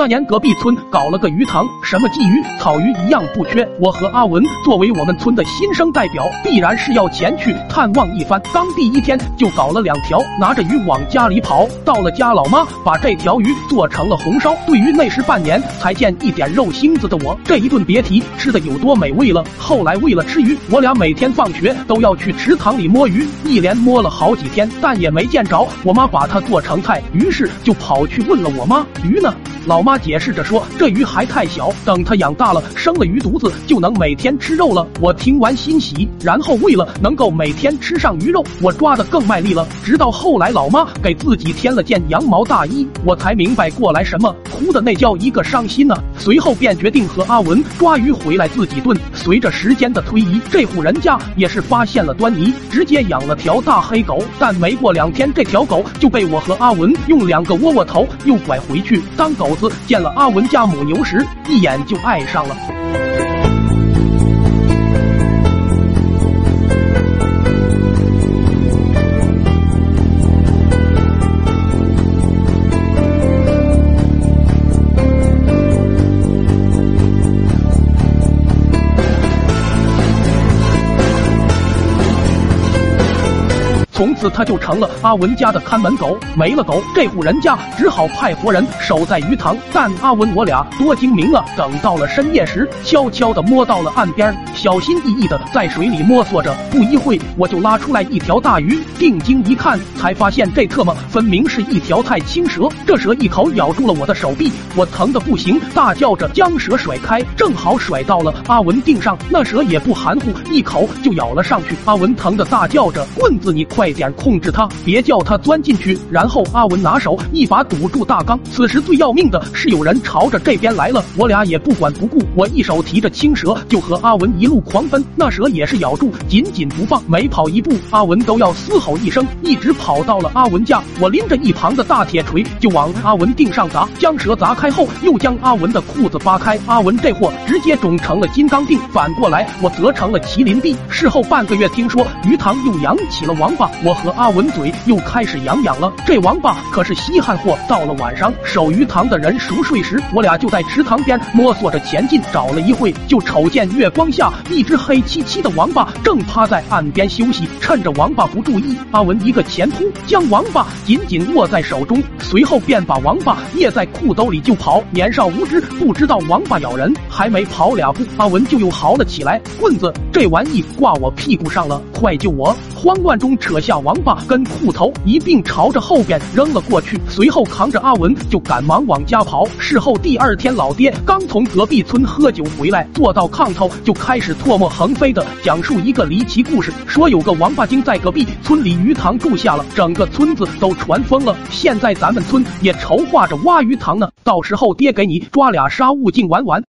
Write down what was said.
那年隔壁村搞了个鱼塘，什么鲫鱼、草鱼一样不缺。我和阿文作为我们村的新生代表，必然是要前去探望一番。刚第一天就搞了两条，拿着鱼往家里跑。到了家，老妈把这条鱼做成了红烧。对于那时半年才见一点肉腥子的我，这一顿别提吃的有多美味了。后来为了吃鱼，我俩每天放学都要去池塘里摸鱼，一连摸了好几天，但也没见着我妈把它做成菜，于是就跑去问了我妈：“鱼呢？”老妈解释着说：“这鱼还太小，等它养大了，生了鱼犊子，就能每天吃肉了。”我听完欣喜，然后为了能够每天吃上鱼肉，我抓的更卖力了。直到后来，老妈给自己添了件羊毛大衣，我才明白过来什么，哭的那叫一个伤心呢。随后便决定和阿文抓鱼回来自己炖。随着时间的推移，这户人家也是发现了端倪，直接养了条大黑狗。但没过两天，这条狗就被我和阿文用两个窝窝头诱拐回去。当狗子见了阿文家母牛时，一眼就爱上了。从此，他就成了阿文家的看门狗。没了狗，这户人家只好派活人守在鱼塘。但阿文我俩多精明啊！等到了深夜时，悄悄地摸到了岸边，小心翼翼地在水里摸索着。不一会，我就拉出来一条大鱼，定睛一看，才发现这特么分明是一条太青蛇。这蛇一口咬住了我的手臂，我疼得不行，大叫着将蛇甩开，正好甩到了阿文腚上。那蛇也不含糊，一口就咬了上去。阿文疼得大叫着：“棍子，你快！”点控制他，别叫他钻进去。然后阿文拿手一把堵住大缸。此时最要命的是有人朝着这边来了，我俩也不管不顾，我一手提着青蛇就和阿文一路狂奔。那蛇也是咬住，紧紧不放，每跑一步，阿文都要嘶吼一声，一直跑到了阿文家。我拎着一旁的大铁锤就往阿文腚上砸，将蛇砸开后，又将阿文的裤子扒开。阿文这货直接肿成了金刚腚，反过来我则成了麒麟臂。事后半个月，听说鱼塘又养起了王八。我和阿文嘴又开始痒痒了，这王八可是稀罕货。到了晚上，守鱼塘的人熟睡时，我俩就在池塘边摸索着前进。找了一会，就瞅见月光下一只黑漆漆的王八正趴在岸边休息。趁着王八不注意，阿文一个前扑，将王八紧紧握在手中，随后便把王八掖在裤兜里就跑。年少无知，不知道王八咬人，还没跑两步，阿文就又嚎了起来：“棍子，这玩意挂我屁股上了，快救我！”慌乱中扯下王八跟裤头一并朝着后边扔了过去，随后扛着阿文就赶忙往家跑。事后第二天，老爹刚从隔壁村喝酒回来，坐到炕头就开始唾沫横飞的讲述一个离奇故事，说有个王八精在隔壁村里鱼塘住下了，整个村子都传疯了。现在咱们村也筹划着挖鱼塘呢，到时候爹给你抓俩沙悟净玩玩。